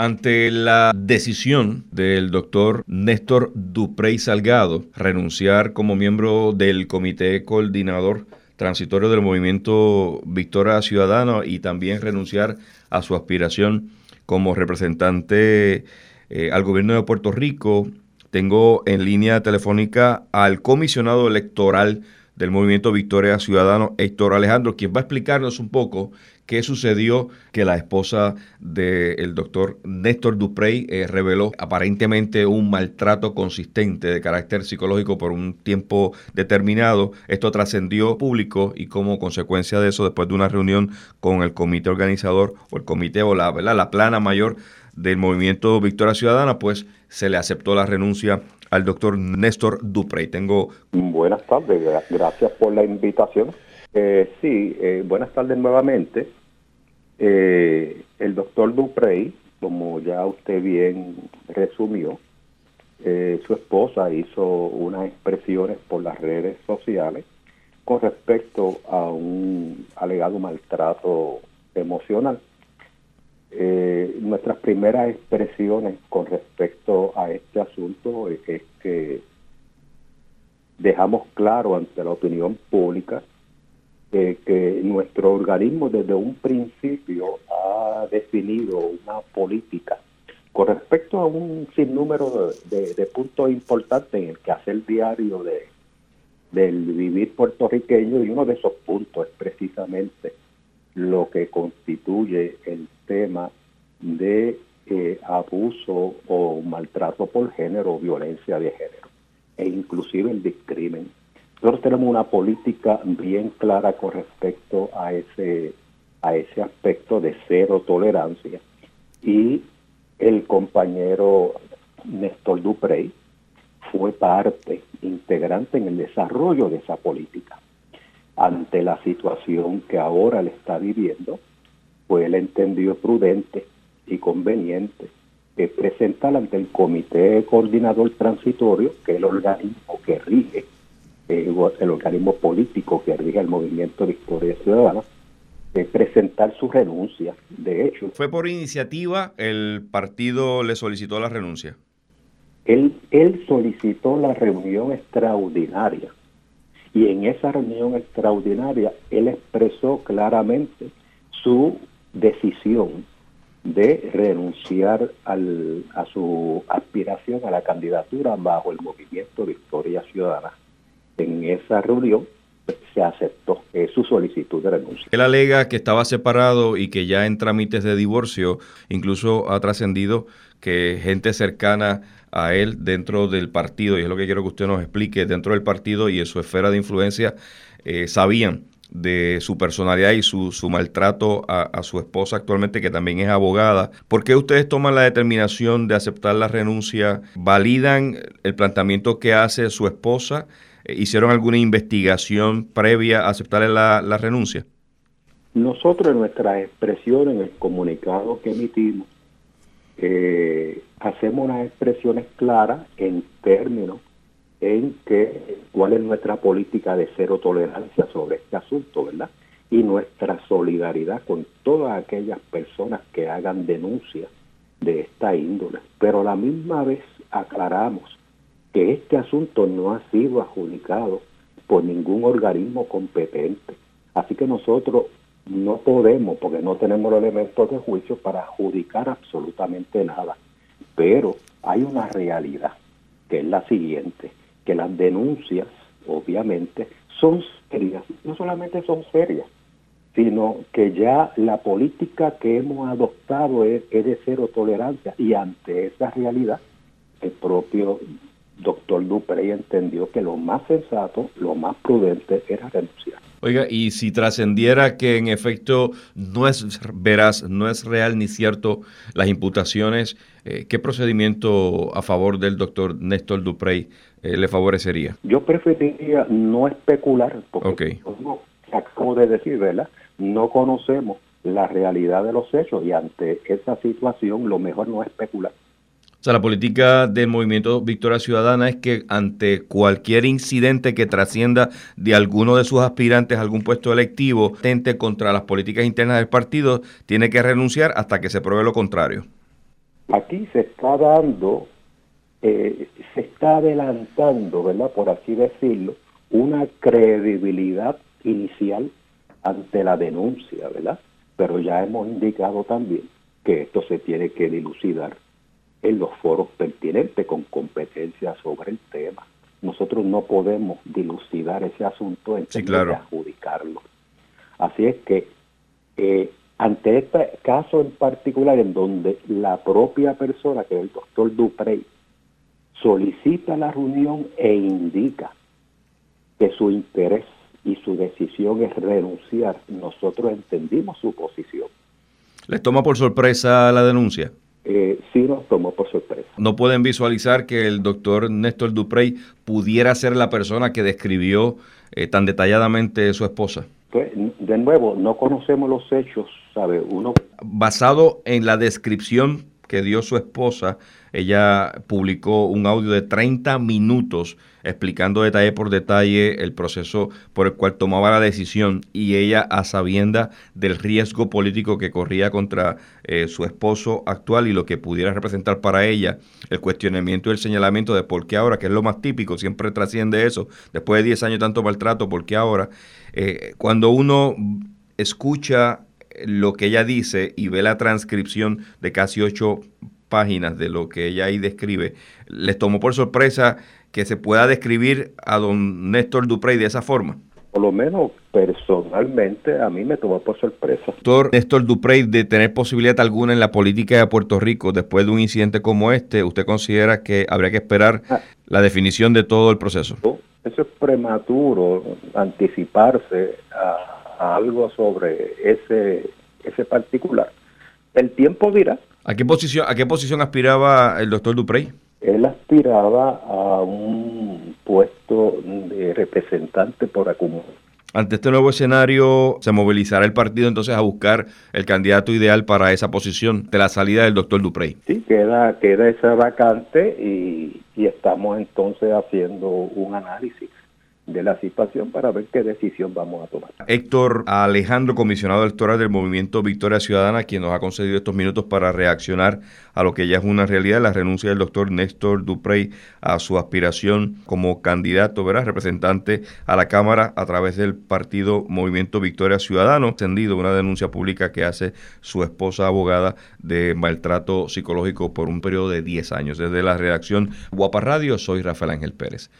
Ante la decisión del doctor Néstor Duprey Salgado renunciar como miembro del comité coordinador transitorio del movimiento Victoria Ciudadana y también renunciar a su aspiración como representante eh, al gobierno de Puerto Rico, tengo en línea telefónica al comisionado electoral del movimiento Victoria Ciudadano, Héctor Alejandro, quien va a explicarnos un poco qué sucedió que la esposa del doctor Néstor Duprey eh, reveló aparentemente un maltrato consistente de carácter psicológico por un tiempo determinado. Esto trascendió público y como consecuencia de eso, después de una reunión con el comité organizador o el comité o la, la plana mayor del movimiento Victoria Ciudadana, pues se le aceptó la renuncia al doctor Néstor Duprey. Tengo... Buenas tardes, gracias por la invitación. Eh, sí, eh, buenas tardes nuevamente. Eh, el doctor Duprey, como ya usted bien resumió, su esposa hizo unas expresiones por las redes sociales con respecto a un alegado maltrato emocional eh, nuestras primeras expresiones con respecto a este asunto es, que dejamos claro ante la opinión pública eh, que nuestro organismo desde un principio ha definido una política con respecto a un sinnúmero de, puntos importantes en el que hace el diario de, del vivir puertorriqueño y uno de esos puntos es precisamente lo que constituye el tema de eh, abuso o maltrato por género o violencia de género, e inclusive el discrimen. Nosotros tenemos una política bien clara con respecto a ese, a ese aspecto de cero tolerancia y el compañero Néstor Duprey fue parte integrante en el desarrollo de esa política ante la situación que ahora le está viviendo, pues él entendió prudente y conveniente presentar ante el Comité Coordinador Transitorio, que es el organismo que rige, eh, el organismo político que rige el movimiento Victoria Ciudadana, de presentar su renuncia. De hecho, ¿fue por iniciativa el partido le solicitó la renuncia? Él, él solicitó la reunión extraordinaria y en esa reunión extraordinaria él expresó claramente su decisión de renunciar al, a su aspiración a la candidatura bajo el movimiento Victoria Ciudadana. En esa reunión pues, se aceptó su solicitud de renuncia. Él alega que estaba separado y que ya en trámites de divorcio, incluso ha trascendido que gente cercana a él dentro del partido, y es lo que quiero que usted nos explique, dentro del partido y en su esfera de influencia, eh, sabían de su personalidad y su, su maltrato a, su esposa actualmente, que también es abogada. ¿Por qué ustedes toman la determinación de aceptar la renuncia? ¿Validan el planteamiento que hace su esposa? Eh, ¿Hicieron alguna investigación previa a aceptarle la, la renuncia? Nosotros en nuestras expresiones, en el comunicado que emitimos, eh, hacemos unas expresiones claras en términos en que cuál es nuestra política de cero tolerancia sobre este asunto, ¿verdad? Y nuestra solidaridad con todas aquellas personas que hagan denuncias de esta índole. Pero a la misma vez aclaramos que este asunto no ha sido adjudicado por ningún organismo competente. Así que nosotros no podemos, porque no tenemos los elementos de juicio para adjudicar absolutamente nada. Pero hay una realidad, que es la siguiente que las denuncias, obviamente, son serias. No solamente son serias, sino que ya la política que hemos adoptado es, de cero tolerancia y ante esa realidad el propio doctor Duprey entendió que lo más sensato, lo más prudente era renunciar. Oiga, y si trascendiera que en efecto no es veraz, no es real ni cierto las imputaciones, eh, ¿qué procedimiento a favor del doctor Néstor Duprey eh, le favorecería? Yo preferiría no especular, porque como acabo de decir, ¿verdad? No conocemos la realidad de los hechos y ante esa situación lo mejor no es especular. O sea, la política del movimiento Victoria Ciudadana es que ante cualquier incidente que trascienda de alguno de sus aspirantes a algún puesto electivo, tente contra las políticas internas del partido, tiene que renunciar hasta que se pruebe lo contrario. aquí se está dando, eh, se está adelantando, ¿verdad? Por así decirlo, una credibilidad inicial ante la denuncia, ¿verdad? Pero ya hemos indicado también que esto se tiene que dilucidar en los foros pertinentes con competencia sobre el tema. Nosotros no podemos dilucidar ese asunto en sí, claro. de adjudicarlo. Así es que eh, ante este caso en particular, en donde la propia persona, que es el doctor Duprey, solicita la reunión e indica que su interés y su decisión es renunciar, nosotros entendimos su posición. ¿Les toma por sorpresa la denuncia? Eh, sí nos tomó por sorpresa. ¿No pueden visualizar que el doctor Néstor Duprey pudiera ser la persona que describió eh, tan detalladamente su esposa? Pues, de nuevo, no conocemos los hechos, ¿sabe? Uno... Basado en la descripción que dio su esposa, ella publicó un audio de 30 minutos explicando detalle por detalle el proceso por el cual tomaba la decisión y ella a sabienda del riesgo político que corría contra eh, su esposo actual y lo que pudiera representar para ella el cuestionamiento y el señalamiento de por qué ahora, que es lo más típico, siempre trasciende eso, después de 10 años tanto maltrato, por qué ahora, eh, cuando uno escucha lo que ella dice y ve la transcripción de casi ocho páginas de lo que ella ahí describe, les tomó por sorpresa que se pueda describir a don Néstor Duprey de esa forma. Por lo menos personalmente a mí me tomó por sorpresa. Doctor Néstor Duprey, de tener posibilidad alguna en la política de Puerto Rico después de un incidente como este, ¿usted considera que habría que esperar ah. la definición de todo el proceso? Eso es prematuro, anticiparse a algo sobre ese, ese particular. El tiempo dirá. ¿A qué posición, a qué posición aspiraba el doctor Duprey? Él aspiraba a un puesto de representante por acumulación. Ante este nuevo escenario, ¿se movilizará el partido entonces a buscar el candidato ideal para esa posición de la salida del doctor Duprey? Sí, queda, queda esa vacante y, y estamos entonces haciendo un análisis de la situación para ver qué decisión vamos a tomar. Héctor Alejandro, comisionado electoral del movimiento Victoria Ciudadana, quien nos ha concedido estos minutos para reaccionar a lo que ya es una realidad, la renuncia del doctor Néstor Duprey a su aspiración como candidato, ¿verdad? representante a la Cámara a través del partido Movimiento Victoria Ciudadano, extendido una denuncia pública que hace su esposa abogada de maltrato psicológico por un periodo de 10 años. Desde la redacción Guapa Radio, soy Rafael Ángel Pérez.